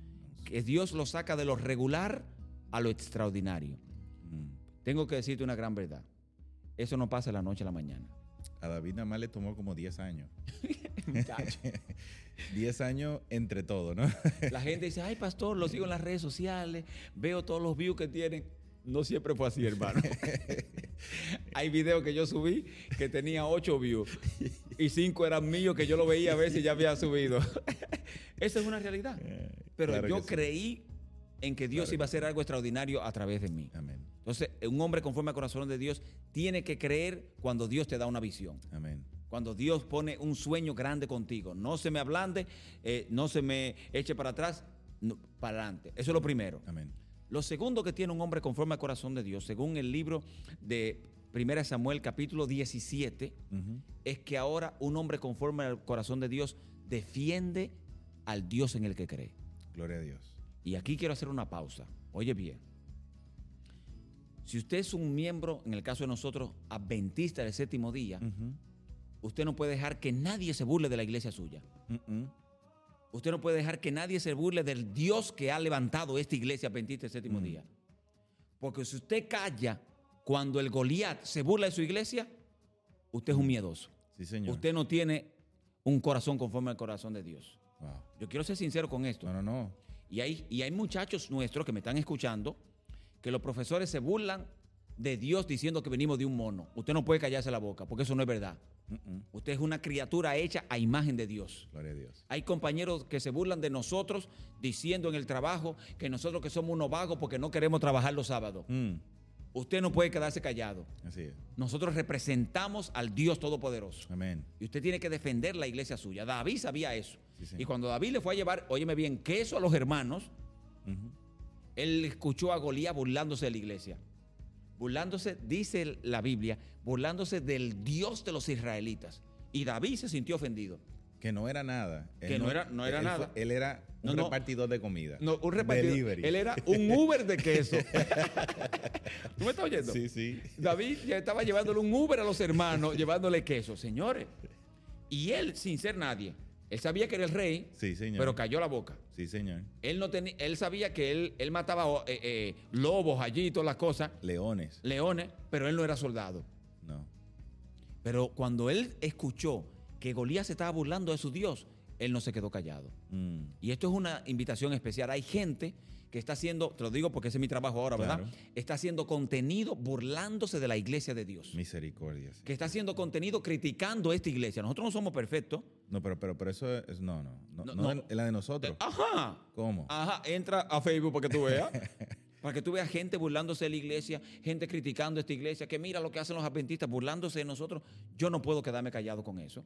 [SPEAKER 2] Que Dios lo saca de lo regular a lo extraordinario.
[SPEAKER 1] Mm.
[SPEAKER 2] Tengo que decirte una gran verdad. Eso no pasa de la noche a la mañana.
[SPEAKER 1] A David nada más le tomó como 10 años.
[SPEAKER 2] Muchacho.
[SPEAKER 1] 10 años entre todo, ¿no?
[SPEAKER 2] La gente dice, ay pastor, lo sigo en las redes sociales, veo todos los views que tienen. No siempre fue así, hermano. Hay videos que yo subí que tenía 8 views y 5 eran míos que yo lo veía a ver si ya había subido. Esa es una realidad. Pero
[SPEAKER 1] Claro
[SPEAKER 2] yo
[SPEAKER 1] sí.
[SPEAKER 2] creí en que Dios
[SPEAKER 1] Claro
[SPEAKER 2] iba a hacer algo extraordinario a través de mí.
[SPEAKER 1] Amén.
[SPEAKER 2] Entonces, un hombre conforme al corazón de Dios tiene que creer cuando Dios te da una visión.
[SPEAKER 1] Amén.
[SPEAKER 2] Cuando Dios pone un sueño grande contigo, no se me ablande, eh, no se me eche para atrás, no, para adelante. Eso es lo primero.
[SPEAKER 1] Amén.
[SPEAKER 2] Lo segundo que tiene un hombre conforme al corazón de Dios, según el libro de 1 Samuel capítulo 17,
[SPEAKER 1] Ujú.
[SPEAKER 2] es que ahora un hombre conforme al corazón de Dios defiende al Dios en el que cree.
[SPEAKER 1] Gloria a Dios.
[SPEAKER 2] Y aquí quiero hacer una pausa. Oye bien. Si usted es un miembro, en el caso de nosotros, adventista del séptimo día, usted no puede dejar que nadie se burle de la iglesia suya. Usted no puede dejar que nadie se burle del Dios que ha levantado esta iglesia Pentista el séptimo día. Porque si usted calla cuando el Goliat se burla de su iglesia, usted es un miedoso.
[SPEAKER 1] Sí, señor.
[SPEAKER 2] Usted no tiene un corazón conforme al corazón de Dios.
[SPEAKER 1] Wow.
[SPEAKER 2] Yo quiero ser sincero con esto.
[SPEAKER 1] No, no, no.
[SPEAKER 2] Y hay, y hay muchachos nuestros que me están escuchando que los profesores se burlan de Dios diciendo que venimos de un mono. Usted no puede callarse la boca porque eso no es verdad. Usted es una criatura hecha a imagen de Dios.
[SPEAKER 1] Gloria a Dios.
[SPEAKER 2] Hay compañeros que se burlan de nosotros diciendo en el trabajo que nosotros que somos unos vagos porque no queremos trabajar los sábados.
[SPEAKER 1] Mm.
[SPEAKER 2] Usted no puede quedarse callado.
[SPEAKER 1] Así es.
[SPEAKER 2] Nosotros representamos al Dios Todopoderoso.
[SPEAKER 1] Amén.
[SPEAKER 2] Y usted tiene que defender la iglesia suya. David sabía eso.
[SPEAKER 1] Sí,
[SPEAKER 2] y cuando David le fue a llevar, óyeme bien, queso a los hermanos, él escuchó a Golías burlándose de la iglesia. Burlándose, dice la Biblia, burlándose del Dios de los israelitas. Y David se sintió ofendido.
[SPEAKER 1] Que no era nada. Él
[SPEAKER 2] Que no era- no era
[SPEAKER 1] él
[SPEAKER 2] nada.
[SPEAKER 1] él era un
[SPEAKER 2] no.
[SPEAKER 1] repartidor de comida.
[SPEAKER 2] No, un repartidor.
[SPEAKER 1] Delivery.
[SPEAKER 2] Él era un Uber de queso. ¿Tú me estás oyendo?
[SPEAKER 1] Sí, sí.
[SPEAKER 2] David ya estaba llevándole un Uber a los hermanos, llevándole queso. Señores. Y él, sin ser nadie, él sabía que era el rey,
[SPEAKER 1] Sí, señor.
[SPEAKER 2] pero cayó la boca.
[SPEAKER 1] Sí, señor.
[SPEAKER 2] Él, no tenía, él sabía que él, él mataba eh, eh, lobos allí y todas las cosas,
[SPEAKER 1] Leones.
[SPEAKER 2] leones, pero él no era soldado.
[SPEAKER 1] No.
[SPEAKER 2] Pero cuando él escuchó que Golías se estaba burlando de su Dios, él no se quedó callado.
[SPEAKER 1] Mm.
[SPEAKER 2] Y esto es una invitación especial. Hay gente que está haciendo, te lo digo porque ese es mi trabajo ahora, ¿verdad? Está haciendo contenido burlándose de la iglesia de Dios.
[SPEAKER 1] Misericordia. sí.
[SPEAKER 2] Que está haciendo contenido criticando esta iglesia. Nosotros no somos perfectos.
[SPEAKER 1] No, pero, pero, pero eso es. No, no. No,
[SPEAKER 2] No,
[SPEAKER 1] no
[SPEAKER 2] no.
[SPEAKER 1] es la de nosotros.
[SPEAKER 2] Ajá.
[SPEAKER 1] ¿Cómo?
[SPEAKER 2] Ajá, entra a Facebook para que tú veas. para que tú veas gente burlándose de la iglesia, gente criticando esta iglesia, que mira lo que hacen los adventistas, burlándose de nosotros. Yo no puedo quedarme callado con eso.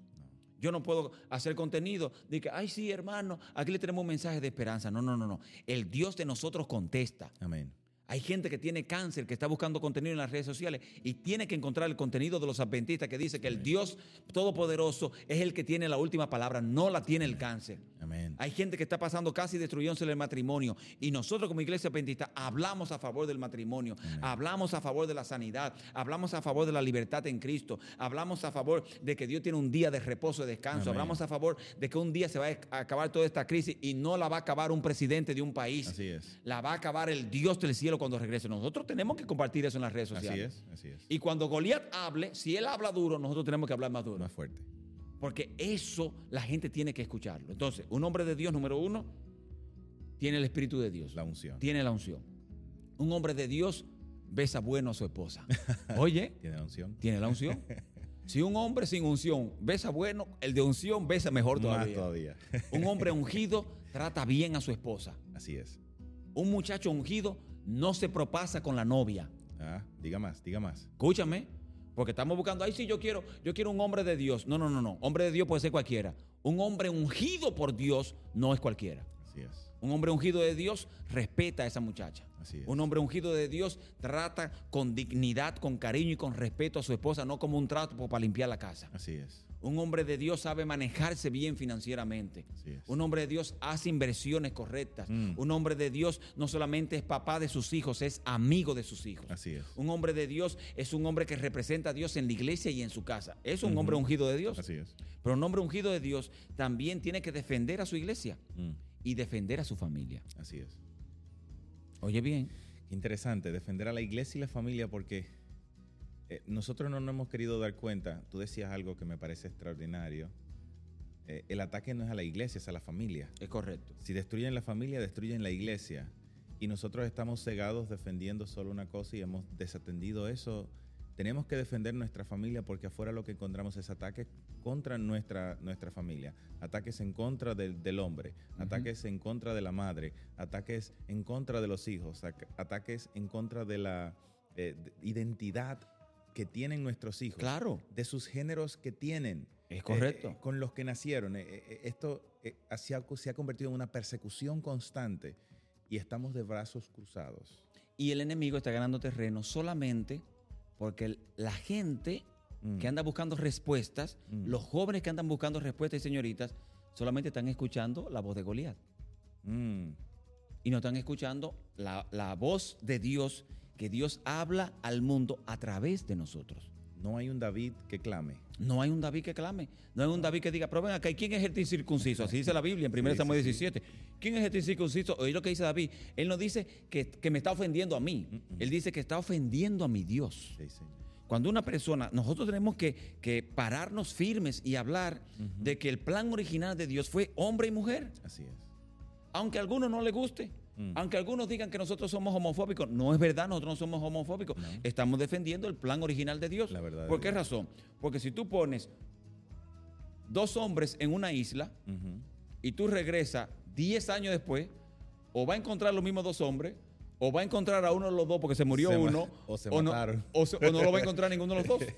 [SPEAKER 2] Yo no puedo hacer contenido de que, ay, sí, hermano, aquí le tenemos un mensaje de esperanza. No, no, no, no. El Dios de nosotros contesta.
[SPEAKER 1] Amén.
[SPEAKER 2] Hay gente que tiene cáncer, que está buscando contenido en las redes sociales y tiene que encontrar el contenido de los adventistas que dice que el Dios Todopoderoso es el que tiene la última palabra, no la tiene el cáncer.
[SPEAKER 1] Amén.
[SPEAKER 2] Hay gente que está pasando casi destruyéndose el matrimonio y nosotros como iglesia adventista hablamos a favor del matrimonio, hablamos a favor de la sanidad, hablamos a favor de la libertad en Cristo, hablamos a favor de que Dios tiene un día de reposo y descanso,
[SPEAKER 1] Amén.
[SPEAKER 2] hablamos a favor de que un día se va a acabar toda esta crisis y no la va a acabar un presidente de un país.
[SPEAKER 1] Así es.
[SPEAKER 2] La va a acabar el Dios del cielo cuando regrese. Nosotros tenemos que compartir eso en las redes
[SPEAKER 1] Así
[SPEAKER 2] sociales.
[SPEAKER 1] es. Así es.
[SPEAKER 2] Y cuando Goliat hable, si él habla duro, nosotros tenemos que hablar más duro.
[SPEAKER 1] Más fuerte.
[SPEAKER 2] Porque eso la gente tiene que escucharlo. Entonces, un hombre de Dios, número uno, tiene el Espíritu de Dios.
[SPEAKER 1] La unción.
[SPEAKER 2] Tiene la unción. Un hombre de Dios besa bueno a su esposa. Oye,
[SPEAKER 1] Tiene la unción.
[SPEAKER 2] tiene la unción. Si un hombre sin unción besa bueno, el de unción besa mejor
[SPEAKER 1] Más
[SPEAKER 2] todavía.
[SPEAKER 1] todavía.
[SPEAKER 2] Un hombre ungido trata bien a su esposa.
[SPEAKER 1] Así es.
[SPEAKER 2] Un muchacho ungido no se propasa con la novia.
[SPEAKER 1] Ah, diga más, diga más.
[SPEAKER 2] Escúchame, porque estamos buscando, ay, sí, yo quiero, yo quiero un hombre de Dios. No, no, no, no. Hombre de Dios puede ser cualquiera. Un hombre ungido por Dios no es cualquiera.
[SPEAKER 1] Así es.
[SPEAKER 2] Un hombre ungido de Dios respeta a esa muchacha.
[SPEAKER 1] Así es.
[SPEAKER 2] Un hombre ungido de Dios trata con dignidad, con cariño y con respeto a su esposa, no como un trato para limpiar la casa.
[SPEAKER 1] Así es.
[SPEAKER 2] Un hombre de Dios sabe manejarse bien financieramente. Un hombre de Dios hace inversiones correctas.
[SPEAKER 1] Mm.
[SPEAKER 2] Un hombre de Dios no solamente es papá de sus hijos, es amigo de sus hijos.
[SPEAKER 1] Así es.
[SPEAKER 2] Un hombre de Dios es un hombre que representa a Dios en la iglesia y en su casa. Es un hombre ungido de Dios.
[SPEAKER 1] Así es.
[SPEAKER 2] Pero un hombre ungido de Dios también tiene que defender a su iglesia
[SPEAKER 1] Mm,
[SPEAKER 2] y defender a su familia.
[SPEAKER 1] Así es.
[SPEAKER 2] Oye bien,
[SPEAKER 1] Qué interesante defender a la iglesia y la familia porque eh, nosotros no nos hemos querido dar cuenta. Tú decías algo que me parece extraordinario. Eh, el ataque no es a la iglesia, es a la familia.
[SPEAKER 2] es correcto.
[SPEAKER 1] Si destruyen la familia, destruyen la iglesia. Y nosotros estamos cegados defendiendo solo una cosa y hemos desatendido eso. Tenemos que defender nuestra familia porque afuera lo que encontramos es ataques contra nuestra, nuestra familia, ataques en contra del, del hombre, ataques en contra de la madre, ataques en contra de los hijos, ataques en contra de la eh, de- identidad que tienen nuestros hijos,
[SPEAKER 2] Claro.
[SPEAKER 1] de sus géneros que tienen.
[SPEAKER 2] Es correcto.
[SPEAKER 1] Eh, con los que nacieron. Eh, eh, esto eh, se, ha, se ha convertido en una persecución constante y estamos de brazos cruzados.
[SPEAKER 2] Y el enemigo está ganando terreno solamente porque el- la gente
[SPEAKER 1] Mm.
[SPEAKER 2] que anda buscando respuestas, los jóvenes que andan buscando respuestas y señoritas, solamente están escuchando la voz de Goliat.
[SPEAKER 1] Mm,
[SPEAKER 2] Y no están escuchando la, la voz de Dios, que Dios habla al mundo a través de nosotros.
[SPEAKER 1] no hay un David que clame.
[SPEAKER 2] No hay un David que clame. No hay un David que diga, pero ven acá, ¿y ¿quién es este incircunciso? Así dice la Biblia en 1
[SPEAKER 1] Sí,
[SPEAKER 2] Samuel
[SPEAKER 1] sí, sí.
[SPEAKER 2] 17. ¿Quién es este incircunciso? Oye lo que dice David. Él no dice que, que me está ofendiendo a mí. Él dice que está ofendiendo a mi Dios. Cuando una persona, nosotros tenemos que, que pararnos firmes y hablar de que el plan original de Dios fue hombre y mujer.
[SPEAKER 1] Así es.
[SPEAKER 2] Aunque a algunos no les guste,
[SPEAKER 1] Mm.
[SPEAKER 2] aunque algunos digan que nosotros somos homofóbicos, no es verdad, nosotros no somos homofóbicos. Estamos defendiendo el plan original de Dios.
[SPEAKER 1] La verdad
[SPEAKER 2] ¿Por qué
[SPEAKER 1] Dios.
[SPEAKER 2] razón? Porque si tú pones dos hombres en una isla y tú regresas 10 años después, o va a encontrar los mismos dos hombres, o va a encontrar a uno de los dos porque se murió
[SPEAKER 1] Se
[SPEAKER 2] uno,
[SPEAKER 1] o se
[SPEAKER 2] no,
[SPEAKER 1] mataron.
[SPEAKER 2] o se- o no lo va a encontrar ninguno de los dos.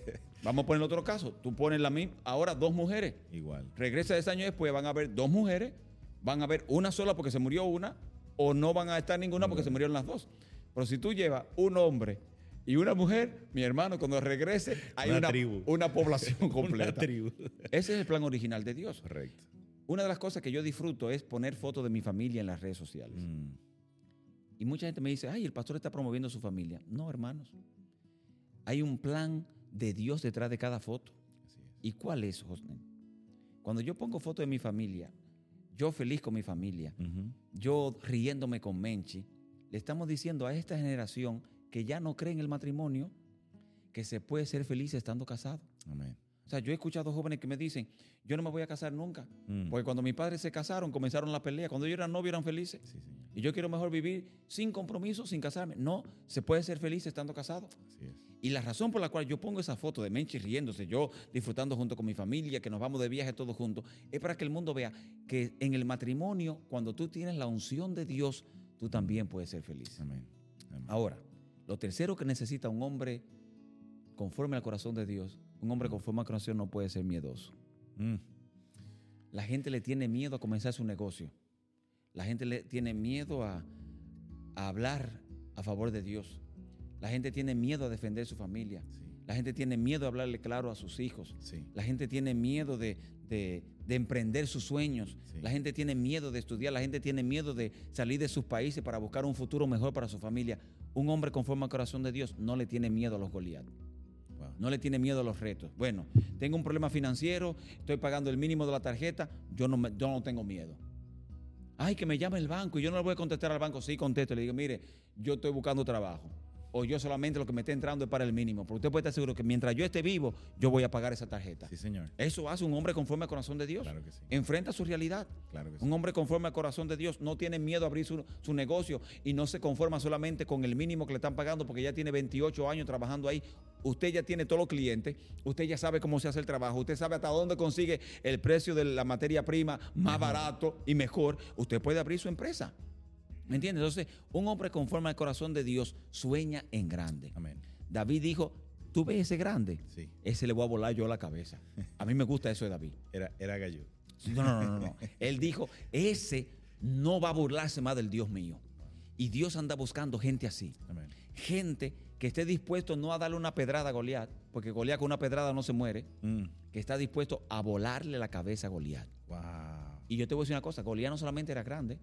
[SPEAKER 2] Vamos a poner otro caso. Tú pones la misma, ahora dos mujeres.
[SPEAKER 1] Igual.
[SPEAKER 2] Regresa 10 años después, van a haber dos mujeres, van a haber una sola porque se murió una, o no van a estar ninguna porque se murieron las dos. Pero si tú llevas un hombre y una mujer, mi hermano, cuando regrese, hay
[SPEAKER 1] Una
[SPEAKER 2] una,
[SPEAKER 1] tribu.
[SPEAKER 2] una población
[SPEAKER 1] Una
[SPEAKER 2] completa.
[SPEAKER 1] tribu.
[SPEAKER 2] Ese es el plan original de Dios.
[SPEAKER 1] Correcto.
[SPEAKER 2] Una de las cosas que yo disfruto es poner fotos de mi familia en las redes sociales.
[SPEAKER 1] Mm.
[SPEAKER 2] Y mucha gente me dice, ay, el pastor está promoviendo su familia. No, hermanos. Hay un plan de Dios detrás de cada foto.
[SPEAKER 1] Así es.
[SPEAKER 2] ¿Y cuál es, José? Cuando yo pongo fotos de mi familia, yo feliz con mi familia, yo riéndome con Menchi, le estamos diciendo a esta generación que ya no cree en el matrimonio, que se puede ser feliz estando casado.
[SPEAKER 1] Amén.
[SPEAKER 2] O sea, yo he escuchado jóvenes que me dicen, yo no me voy a casar nunca,
[SPEAKER 1] Mm.
[SPEAKER 2] porque cuando mis padres se casaron comenzaron la pelea, cuando yo era novio eran felices.
[SPEAKER 1] Sí, Señor.
[SPEAKER 2] Y yo quiero mejor vivir sin compromiso, sin casarme. No, se puede ser feliz estando casado.
[SPEAKER 1] Así es.
[SPEAKER 2] Y la razón por la cual yo pongo esa foto de Menchi riéndose, yo disfrutando junto con mi familia, que nos vamos de viaje todos juntos, es para que el mundo vea que en el matrimonio, cuando tú tienes la unción de Dios, tú también puedes ser feliz.
[SPEAKER 1] Amén. Amén.
[SPEAKER 2] Ahora, lo tercero que necesita un hombre conforme al corazón de Dios, un hombre conforme al corazón no puede ser miedoso.
[SPEAKER 1] Mm.
[SPEAKER 2] La gente le tiene miedo a comenzar su negocio. La gente le tiene miedo a, a hablar a favor de Dios. La gente tiene miedo a defender su familia.
[SPEAKER 1] Sí.
[SPEAKER 2] La gente tiene miedo a hablarle claro a sus hijos.
[SPEAKER 1] Sí.
[SPEAKER 2] La gente tiene miedo de, de- de emprender sus sueños.
[SPEAKER 1] Sí.
[SPEAKER 2] La gente tiene miedo de estudiar. La gente tiene miedo de salir de sus países para buscar un futuro mejor para su familia. Un hombre conforme al corazón de Dios no le tiene miedo a los Goliat.
[SPEAKER 1] Wow.
[SPEAKER 2] No le tiene miedo a los retos. Bueno, tengo un problema financiero, estoy pagando el mínimo de la tarjeta, yo no, me- yo no tengo miedo. Ay, que me llame el banco y yo no le voy a contestar al banco. Sí, contesto. Le digo, mire, yo estoy buscando trabajo. O yo solamente lo que me está entrando es para el mínimo. Pero usted puede estar seguro que mientras yo esté vivo, yo voy a pagar esa tarjeta.
[SPEAKER 1] Sí, Señor.
[SPEAKER 2] Eso hace un hombre conforme al corazón de Dios.
[SPEAKER 1] Claro que sí.
[SPEAKER 2] Enfrenta su realidad.
[SPEAKER 1] Claro que sí.
[SPEAKER 2] Un hombre conforme al corazón de Dios no tiene miedo a abrir su, su negocio y no se conforma solamente con el mínimo que le están pagando porque ya tiene 28 años trabajando ahí. Usted ya tiene todos los clientes, usted ya sabe cómo se hace el trabajo, usted sabe hasta dónde consigue el precio de la materia prima más barato y mejor. Usted puede abrir su empresa. ¿Me entiende? Entonces, un hombre conforme al corazón de Dios sueña en grande.
[SPEAKER 1] Amén.
[SPEAKER 2] David dijo, ¿tú ves ese grande?
[SPEAKER 1] Sí.
[SPEAKER 2] Ese le voy a volar yo a la cabeza. A mí me gusta eso de David.
[SPEAKER 1] Era, era gallo.
[SPEAKER 2] No, no, no, no, no. Él dijo, ese no va a burlarse más del Dios mío. Y Dios anda buscando gente así.
[SPEAKER 1] Amén.
[SPEAKER 2] Gente que esté dispuesto no a darle una pedrada a Goliat, porque Goliat con una pedrada no se muere,
[SPEAKER 1] Mm.
[SPEAKER 2] que está dispuesto a volarle la cabeza a Goliat.
[SPEAKER 1] Wow.
[SPEAKER 2] Y yo te voy a decir una cosa, Goliat no solamente era grande,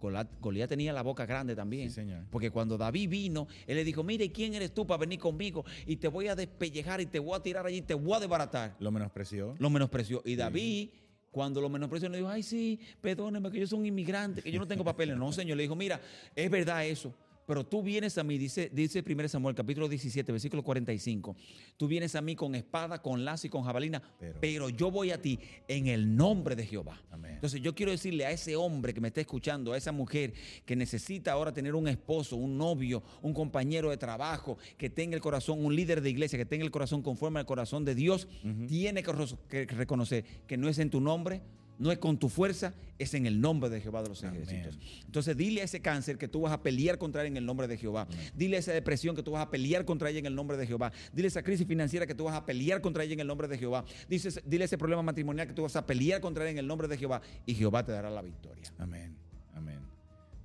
[SPEAKER 2] Goliat, tenía la boca grande también.
[SPEAKER 1] Sí, señor.
[SPEAKER 2] Porque cuando David vino, él le dijo, mire, ¿quién eres tú para venir conmigo? Y te voy a despellejar y te voy a tirar allí y te voy a desbaratar.
[SPEAKER 1] Lo menospreció.
[SPEAKER 2] Lo menospreció. Y David, cuando lo menospreció, le dijo, ay, sí, perdóneme que yo soy un inmigrante, que yo no tengo papeles. No, señor. Le dijo, mira, es verdad eso. Pero tú vienes a mí, dice, dice 1 Samuel, capítulo 17, versículo 45. Tú vienes a mí con espada, con lazo y con jabalina,
[SPEAKER 1] Pero-
[SPEAKER 2] pero, yo voy a ti en el nombre de Jehová.
[SPEAKER 1] Amén.
[SPEAKER 2] Entonces yo quiero decirle a ese hombre que me está escuchando, a esa mujer que necesita ahora tener un esposo, un novio, un compañero de trabajo, que tenga el corazón, un líder de iglesia, que tenga el corazón conforme al corazón de Dios, tiene que reconocer que no es en tu nombre, no es con tu fuerza, es en el nombre de Jehová de los
[SPEAKER 1] Amén.
[SPEAKER 2] ejércitos. Entonces dile a ese cáncer que tú vas a pelear contra él en el nombre de Jehová. Dile a esa depresión que tú vas a pelear contra ella en el nombre de Jehová. Dile a esa crisis financiera que tú vas a pelear contra ella en el nombre de Jehová. Dice- dile a ese problema matrimonial que tú vas a pelear contra él en el nombre de Jehová. Y Jehová te dará la victoria.
[SPEAKER 1] Amén. Amén.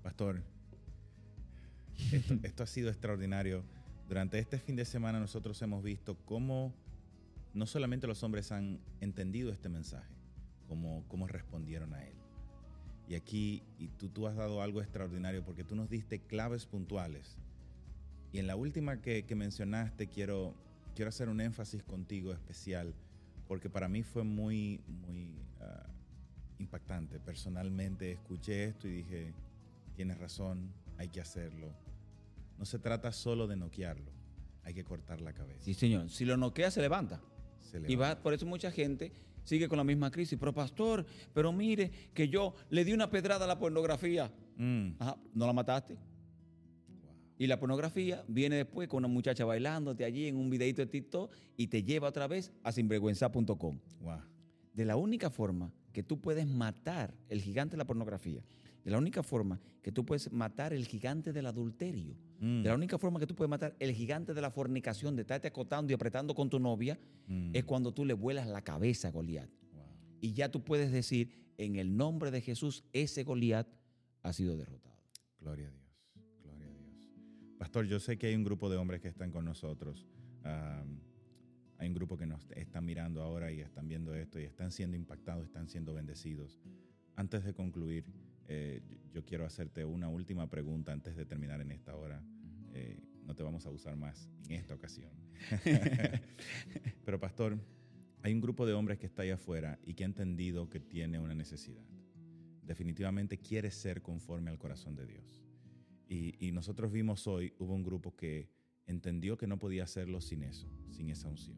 [SPEAKER 1] Pastor, esto, esto ha sido extraordinario. Durante este fin de semana nosotros hemos visto cómo no solamente los hombres han entendido este mensaje, cómo, cómo respondieron a él. Y aquí y tú, tú has dado algo extraordinario porque tú nos diste claves puntuales. Y en la última que, que mencionaste quiero, quiero hacer un énfasis contigo especial porque para mí fue muy, muy ah, impactante. Personalmente escuché esto y dije, tienes razón, hay que hacerlo. No se trata solo de noquearlo, hay que cortar la cabeza.
[SPEAKER 2] Sí, señor. Si lo noquea, se levanta.
[SPEAKER 1] Se
[SPEAKER 2] Y va, por eso mucha gente sigue con la misma crisis. Pero pastor, pero mire que yo le di una pedrada a la pornografía.
[SPEAKER 1] Mm,
[SPEAKER 2] Ajá, no la mataste.
[SPEAKER 1] wow.
[SPEAKER 2] Y la pornografía viene después con una muchacha bailándote allí en un videito de TikTok y te lleva otra vez a sinvergüenza.com.
[SPEAKER 1] Wow.
[SPEAKER 2] De la única forma que tú puedes matar el gigante de la pornografía, de la única forma que tú puedes matar el gigante del adulterio,
[SPEAKER 1] Mm.
[SPEAKER 2] de la única forma que tú puedes matar el gigante de la fornicación, de estarte acotando y apretando con tu novia,
[SPEAKER 1] Mm.
[SPEAKER 2] es cuando tú le vuelas la cabeza a Goliat.
[SPEAKER 1] Wow.
[SPEAKER 2] Y ya tú puedes decir, en el nombre de Jesús, ese Goliat ha sido derrotado.
[SPEAKER 1] Gloria a Dios, gloria a Dios. Pastor, yo sé que hay un grupo de hombres que están con nosotros. Hay un grupo que nos están mirando ahora y están viendo esto y están siendo impactados, están siendo bendecidos. Antes de concluir, eh, yo- quiero hacerte una última pregunta antes de terminar en esta hora. Eh, no te vamos a usar más en esta ocasión. Pero pastor, hay un grupo de hombres que está ahí afuera y que ha entendido que tiene una necesidad. Definitivamente quiere ser conforme al corazón de Dios. Y, y nosotros vimos hoy, hubo un grupo que entendió que no podía hacerlo sin eso, sin esa unción.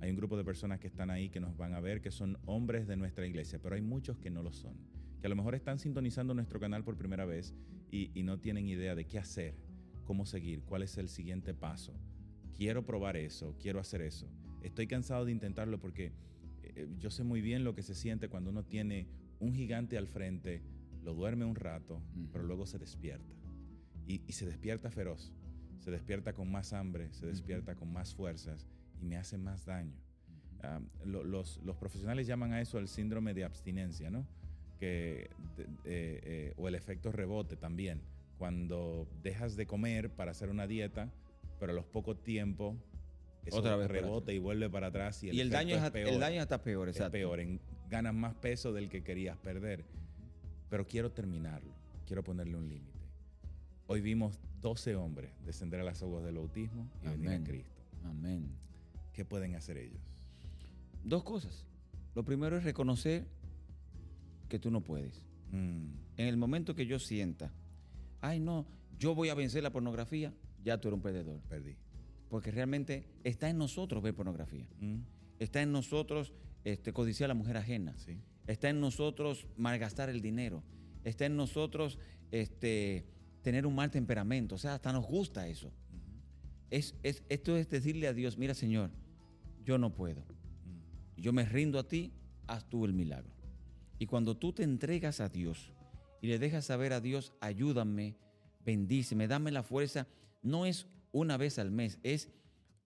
[SPEAKER 1] Hay un grupo de personas que están ahí que nos van a ver que son hombres de nuestra iglesia, pero hay muchos que no lo son, que a lo mejor están sintonizando nuestro canal por primera vez y, y no tienen idea de qué hacer, cómo seguir, cuál es el siguiente paso. Quiero probar eso, quiero hacer eso. Estoy cansado de intentarlo porque eh, yo sé muy bien lo que se siente cuando uno tiene un gigante al frente, lo duerme un rato, pero luego se despierta. Y, y se despierta feroz, se despierta con más hambre, se despierta con más fuerzas y me hace más daño. Ah, lo- los, los profesionales llaman a eso el síndrome de abstinencia, ¿no? Que, de- eh, eh, o el efecto rebote también. Cuando dejas de comer para hacer una dieta, pero a los pocos tiempos eso
[SPEAKER 2] Otra vez
[SPEAKER 1] rebota y vuelve para atrás. Y el,
[SPEAKER 2] Y el daño, es,
[SPEAKER 1] es peor
[SPEAKER 2] el daño es hasta peor,
[SPEAKER 1] es
[SPEAKER 2] exacto.
[SPEAKER 1] peor, en- ganas más peso del que querías perder. Pero quiero terminarlo, quiero ponerle un límite. Hoy vimos 12 hombres descender a las aguas del bautismo y venir a
[SPEAKER 2] Amén.
[SPEAKER 1] Cristo.
[SPEAKER 2] Amén.
[SPEAKER 1] ¿Qué pueden hacer ellos?
[SPEAKER 2] Dos cosas. Lo primero es reconocer que tú no puedes.
[SPEAKER 1] Mm,
[SPEAKER 2] En el momento que yo sienta, ay no, yo voy a vencer la pornografía, ya tú eres un perdedor.
[SPEAKER 1] perdí.
[SPEAKER 2] Porque realmente está en nosotros ver pornografía.
[SPEAKER 1] Mm,
[SPEAKER 2] Está en nosotros este, codiciar a la mujer ajena.
[SPEAKER 1] sí.
[SPEAKER 2] Está en nosotros malgastar el dinero. Está en nosotros este, tener un mal temperamento. O sea, hasta nos gusta eso. Es, es- esto es decirle a Dios, mira Señor, yo no puedo.
[SPEAKER 1] Mm,
[SPEAKER 2] Yo me rindo a ti, haz tú el milagro. Y cuando tú te entregas a Dios y le dejas saber a Dios, ayúdame, bendíceme, dame la fuerza, no es una vez al mes, es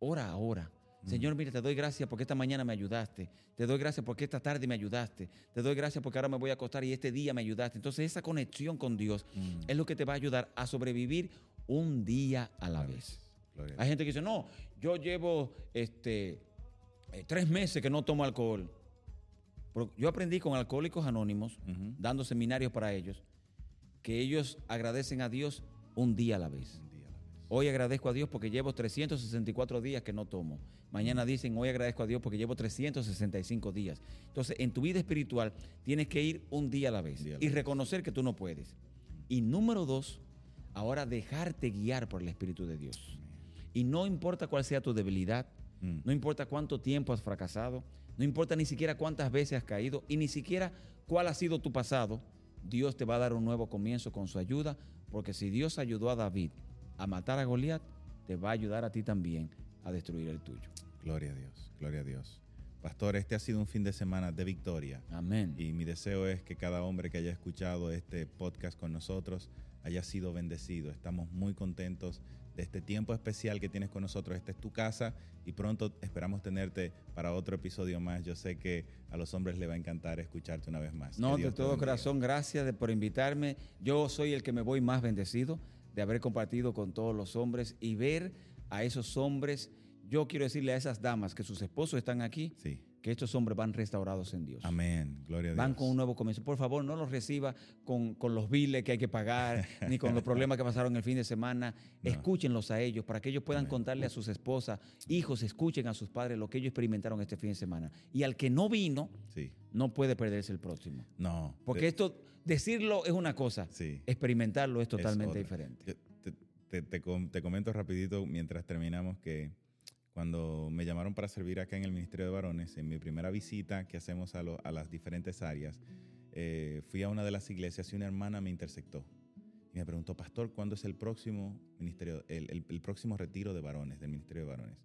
[SPEAKER 2] hora a hora. Señor, mira, te doy gracias porque esta mañana me ayudaste. Te doy gracias porque esta tarde me ayudaste. Te doy gracias porque ahora me voy a acostar y este día me ayudaste. Entonces esa conexión con Dios
[SPEAKER 1] Mm.
[SPEAKER 2] es lo que te va a ayudar a sobrevivir un día a la vez.
[SPEAKER 1] Gloria
[SPEAKER 2] Hay gente que dice, no, yo llevo este, eh, tres meses que no tomo alcohol. Yo aprendí con Alcohólicos Anónimos, dando seminarios para ellos, que ellos agradecen a Dios un día a la vez.
[SPEAKER 1] Un día a la vez.
[SPEAKER 2] Hoy agradezco a Dios porque llevo 364 días que no tomo. Mañana dicen, hoy agradezco a Dios porque llevo 365 días. Entonces, en tu vida espiritual tienes que ir un día a la vez
[SPEAKER 1] día la
[SPEAKER 2] y
[SPEAKER 1] vez.
[SPEAKER 2] reconocer que tú no puedes. Y número dos, ahora dejarte guiar por el Espíritu de Dios. Y no importa cuál sea tu debilidad,
[SPEAKER 1] Mm.
[SPEAKER 2] no importa cuánto tiempo has fracasado, no importa ni siquiera cuántas veces has caído y ni siquiera cuál ha sido tu pasado, Dios te va a dar un nuevo comienzo con su ayuda, porque si Dios ayudó a David a matar a Goliat, te va a ayudar a ti también a destruir el tuyo.
[SPEAKER 1] Gloria a Dios, gloria a Dios. Pastor, este ha sido un fin de semana de victoria.
[SPEAKER 2] Amén.
[SPEAKER 1] Y mi deseo es que cada hombre que haya escuchado este podcast con nosotros haya sido bendecido. Estamos muy contentos de este tiempo especial que tienes con nosotros. Esta es tu casa y pronto esperamos tenerte para otro episodio más. Yo sé que a los hombres les va a encantar escucharte una vez más.
[SPEAKER 2] No, de todo corazón, gracias por invitarme. Yo soy el que me voy más bendecido de haber compartido con todos los hombres y ver a esos hombres. Yo quiero decirle a esas damas que sus esposos están aquí,
[SPEAKER 1] Sí.
[SPEAKER 2] Que estos hombres van restaurados en Dios.
[SPEAKER 1] Amén. Gloria a Dios.
[SPEAKER 2] Van con un nuevo comienzo. Por favor, no los reciba con, con los biles que hay que pagar, ni con los problemas que pasaron el fin de semana. Escúchenlos a ellos para que ellos puedan contarle a sus esposas, hijos, escuchen a sus padres lo que ellos experimentaron este fin de semana. Y al que no vino,
[SPEAKER 1] Sí.
[SPEAKER 2] no puede perderse el próximo.
[SPEAKER 1] No.
[SPEAKER 2] Porque
[SPEAKER 1] te-
[SPEAKER 2] esto, decirlo es una cosa,
[SPEAKER 1] Sí.
[SPEAKER 2] experimentarlo es totalmente diferente.
[SPEAKER 1] Te, te- te comento rapidito mientras terminamos que cuando me llamaron para servir acá en el Ministerio de Varones, en mi primera visita que hacemos a, lo- a las diferentes áreas, eh, fui a una de las iglesias y una hermana me intersectó. Y me preguntó, pastor, ¿cuándo es el próximo ministerio, el, el- el próximo retiro de varones, del Ministerio de Varones?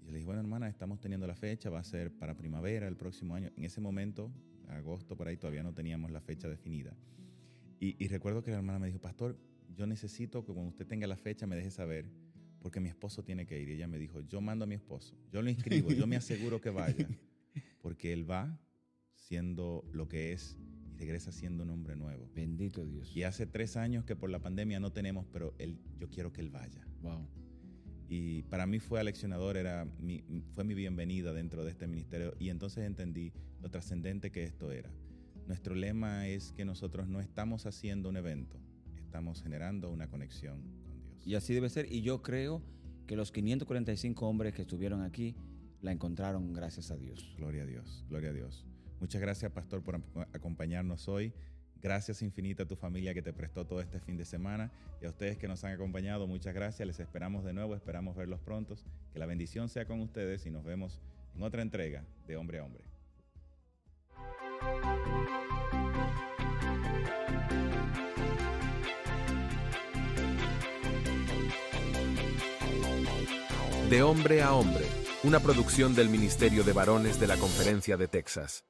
[SPEAKER 1] Y yo le dije, bueno, hermana, estamos teniendo la fecha, va a ser para primavera el próximo año. En ese momento, agosto, por ahí, todavía no teníamos la fecha definida. Y, y recuerdo que la hermana me dijo, pastor, yo necesito que cuando usted tenga la fecha me deje saber, porque mi esposo tiene que ir. Y ella me dijo, yo mando a mi esposo, yo lo inscribo, yo me aseguro que vaya, porque él va siendo lo que es y regresa siendo un hombre nuevo.
[SPEAKER 2] Bendito Dios.
[SPEAKER 1] Y hace tres años que por la pandemia no tenemos, pero él, yo quiero que él vaya.
[SPEAKER 2] Wow.
[SPEAKER 1] Y para mí fue aleccionador, era mi, fue mi bienvenida dentro de este ministerio y entonces entendí lo trascendente que esto era. Nuestro lema es que nosotros no estamos haciendo un evento, estamos generando una conexión.
[SPEAKER 2] Y así debe ser. Y yo creo que los 545 hombres que estuvieron aquí la encontraron gracias a Dios.
[SPEAKER 1] Gloria a Dios, gloria a Dios. Muchas gracias, pastor, por ac- acompañarnos hoy. Gracias infinita a tu familia que te prestó todo este fin de semana y a ustedes que nos han acompañado. Muchas gracias. Les esperamos de nuevo, esperamos verlos prontos. Que la bendición sea con ustedes y nos vemos en otra entrega de Hombre a Hombre.
[SPEAKER 3] De hombre a hombre, una producción del Ministerio de Varones de la Conferencia de Texas.